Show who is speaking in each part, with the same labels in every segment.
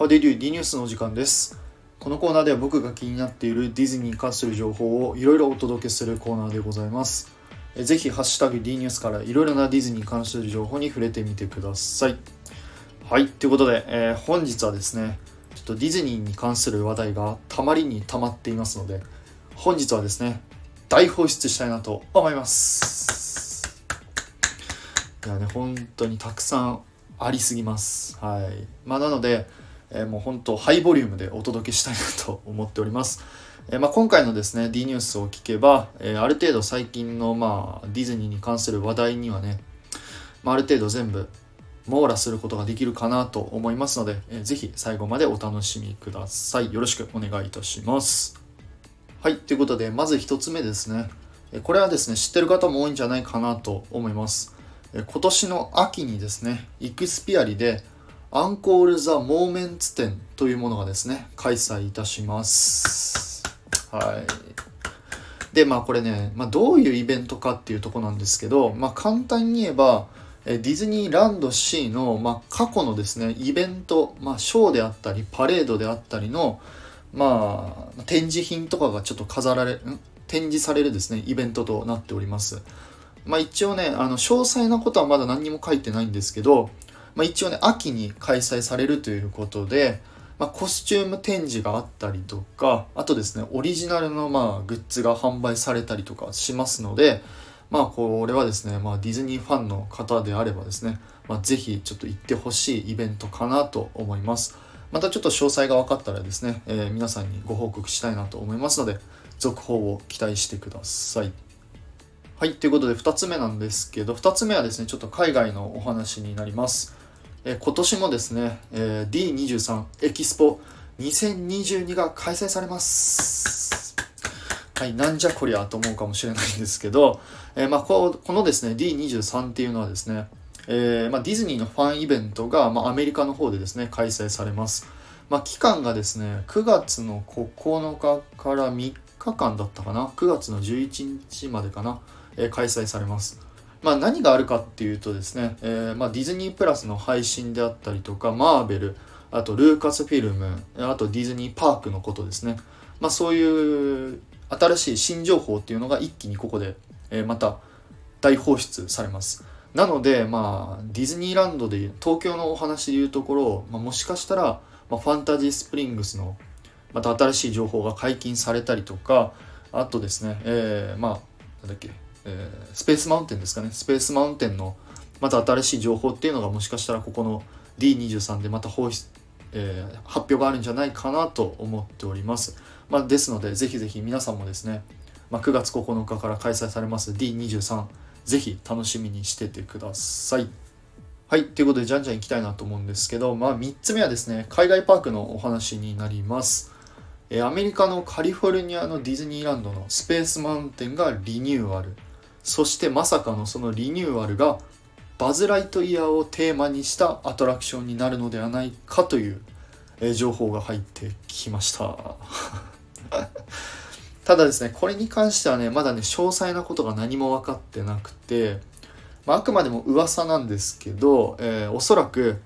Speaker 1: How did ニュースの時間です。このコーナーでは僕が気になっているディズニーに関する情報をいろいろお届けするコーナーでございます。えぜひ、ハッシュタグ D ニュースからいろいろなディズニーに関する情報に触れてみてください。はい、ということで、えー本日はですね、ちょっとディズニーに関する話題がたまりにたまっていますので、本日はですね、大放出したいなと思います。いやね、本当にたくさんありすぎます。はい。まあ、なので、えもう本当ハイボリュームでお届けしたいなと思っております。えーまあ、今回のですね D ニュースを聞けば、えーある程度最近の、まあ、ディズニーに関する話題にはね、まあ、ある程度全部網羅することができるかなと思いますので、えーぜひ最後までお楽しみください。よろしくお願いいたします。はい、ということでまず一つ目ですね。これはですね知ってる方も多いんじゃないかなと思います。今年の秋にですねイクスピアリでアンコール・ザ・モーメンツ展というものがですね開催いたします。はい。でまあこれね、まあ、どういうイベントかっていうとこなんですけど、まあ、簡単に言えばディズニーランド C の、まあ、過去のですねイベント、まあ、ショーであったりパレードであったりの、まあ、展示品とかがちょっと飾られん？展示されるですねイベントとなっております。まあ、一応ねあの詳細なことはまだ何にも書いてないんですけど、まあ、一応ね秋に開催されるということで、まあ、コスチューム展示があったりとかあとですねオリジナルのまあグッズが販売されたりとかしますのでまあこれはですね、まあ、ディズニーファンの方であればですね、まあ、ぜひちょっと行ってほしいイベントかなと思いますまたちょっと詳細が分かったらですね、えー皆さんにご報告したいなと思いますので続報を期待してくださいはい、ということで2つ目なんですけど、2つ目はですね、ちょっと海外のお話になります。え今年もですね、えー D23 エキスポ2022が開催されます。はい、なんじゃこりゃと思うかもしれないんですけど、えまあ、このですね、D23 っていうのはですね、えーまあ、ディズニーのファンイベントが、まあ、アメリカの方でですね、開催されます。まあ、期間がですね、9月の9日から3日間だったかな、9月の11日までかな、え開催されます。まあ、何があるかっていうとですね、えーまあ、ディズニープラスの配信であったりとか、マーベル、あとルーカスフィルム、あとディズニーパークのことですね。まあ、そういう新しい新情報っていうのが一気にここで、えーまた大放出されます。なので、まあ、ディズニーランドで東京のお話でいうところ、まあ、もしかしたら、まあ、ファンタジースプリングスのまた新しい情報が解禁されたりとかあとですね、えーまあなんだっけ、えースペースマウンテンですかねスペースマウンテンのまた新しい情報っていうのがもしかしたらここの D23 でまた放出、えー発表があるんじゃないかなと思っております、まあ、ですのでぜひぜひ皆さんもですね、まあ、9月9日から開催されます D23 ぜひ楽しみにしててくださいはい、ということで、じゃんじゃん行きたいなと思うんですけど、まあ、3つ目はですね、海外パークのお話になります。えーアメリカのカリフォルニアのディズニーランドのスペースマウンテンがリニューアル。そしてまさかのそのリニューアルが、バズ・ライトイヤーをテーマにしたアトラクションになるのではないかという、え情報が入ってきました。ただですね、これに関してはね、まだね、詳細なことが何も分かってなくて、まあ、あくまでも噂なんですけど、えーおそらく、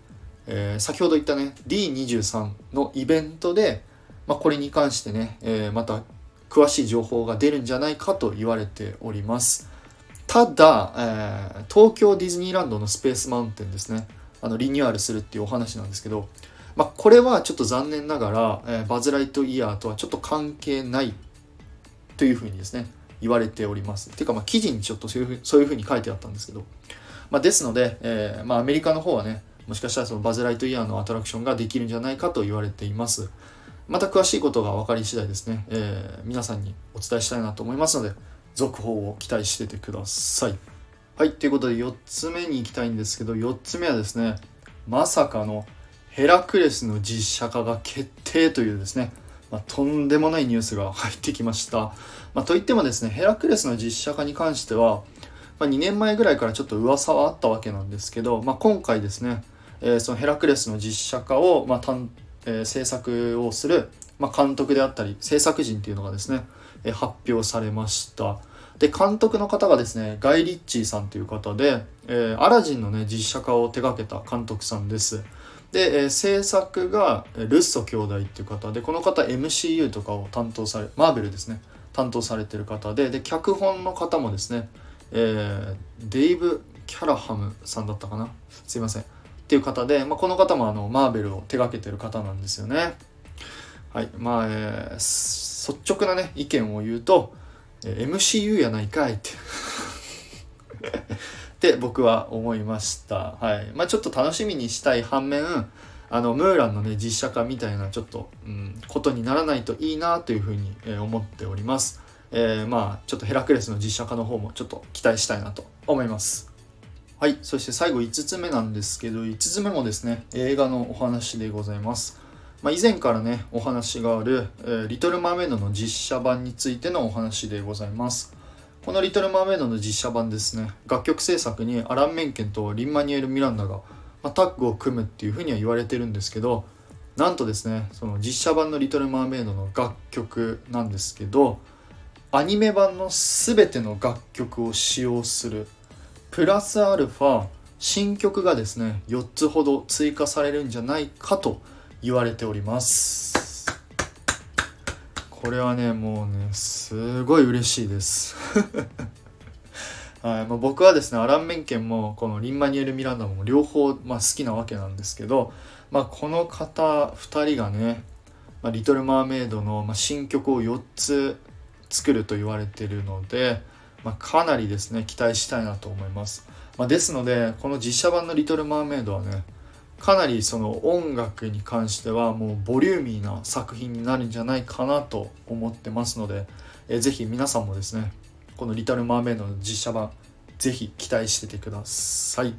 Speaker 1: えー先ほど言ったね D23 のイベントで、まあ、これに関してね、えーまた詳しい情報が出るんじゃないかと言われておりますただ、えー東京ディズニーランドのスペースマウンテンですねあのリニューアルするっていうお話なんですけど、まあ、これはちょっと残念ながら、えーバズ・ライトイヤーとはちょっと関係ないというふうにですね言われております。ていうか、まあ、記事にちょっとそういうふうそういうふうに書いてあったんですけど、まあ、ですので、えーまあ、アメリカの方はねもしかしたらそのバズ・ライトイヤーのアトラクションができるんじゃないかと言われています。また詳しいことが分かり次第ですね、えー皆さんにお伝えしたいなと思いますので、続報を期待しててください。はい、ということで4つ目に行きたいんですけど、4つ目はですね、まさかのヘラクレスの実写化が決定というですね、まあ、とんでもないニュースが入ってきました。まあ、といってもですね、ヘラクレスの実写化に関しては、まあ、2年前ぐらいからちょっと噂はあったわけなんですけど、まあ、今回ですね、えーそのヘラクレスの実写化を、まあ担えー制作をする、まあ、監督であったり制作陣っていうのがですね、発表されました。で監督の方がですねガイ・リッチーさんという方で、えーアラジンのね実写化を手掛けた監督さんです。で、え制作がルッソ兄弟っていう方でこの方 MCU とかを担当されマーベルですね担当されてる方でで脚本の方もですね、えー、デイブ・キャラハムさんだったかな？すいません。っていう方で、まあ、この方もあのマーベルを手がけてる方なんですよね。はい。まあ、えー、率直なね意見を言うと、MCU やないかいって って僕は思いました。はいまあ、ちょっと楽しみにしたい反面あのムーランのね実写化みたいなちょっと、うん、ことにならないといいなというふうに、え、思っております。えー、まあちょっとヘラクレスの実写化の方もちょっと期待したいなと思います。はい、そして最後5つ目なんですけど5つ目もですね映画のお話でございます。まあ、以前からねお話がある、えー、リトル・マーメイドの実写版についてのお話でございます。この「リトル・マーメイド」の実写版ですね楽曲制作にアラン・メンケンとリン・マニュエル・ミランダが、まタッグを組むっていうふうには言われてるんですけどなんとですねその実写版の「リトル・マーメイド」の楽曲なんですけどアニメ版の全ての楽曲を使用するプラスアルファ新曲がですね4つほど追加されるんじゃないかと言われております。これはねもうねすごい嬉しいです。はいまあ、僕はですねアラン・メンケンもこのリン・マニュエル・ミランダも両方、まあ、好きなわけなんですけど、まあ、この方2人がね「まあ、リトル・マーメイドの」まあ、新曲を4つ作ると言われてるので、まあ、かなりですね期待したいなと思います、まあ、ですのでこの実写版の「リトル・マーメイド」はねかなりその音楽に関してはもうボリューミーな作品になるんじゃないかなと思ってますので、えー、ぜひ皆さんもですねこの「リトル・マーメイド」の実写版ぜひ期待しててください。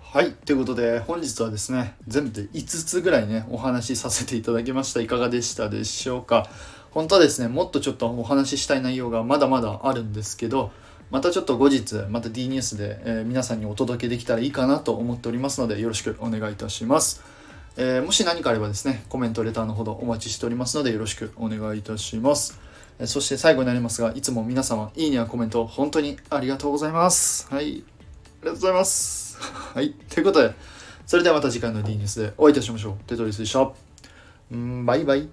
Speaker 1: はい。ということで、本日はですね、全部で5つぐらいね、お話しさせていただきました。いかがでしたでしょうか？本当はですね、もっとちょっとお話ししたい内容がまだまだあるんですけど、またちょっと後日また D ニュースで、えー、皆さんにお届けできたらいいかなと思っておりますのでよろしくお願いいたします、えー、もし何かあればですねコメントレターのほどお待ちしておりますのでよろしくお願いいたします、えー、そして最後になりますがいつも皆様いいねやコメント本当にありがとうございます。はい。ありがとうございます。はい。ということでそれではまた次回の D ニュースでお会いいたしましょう。テトリスでした。うんバイバイ。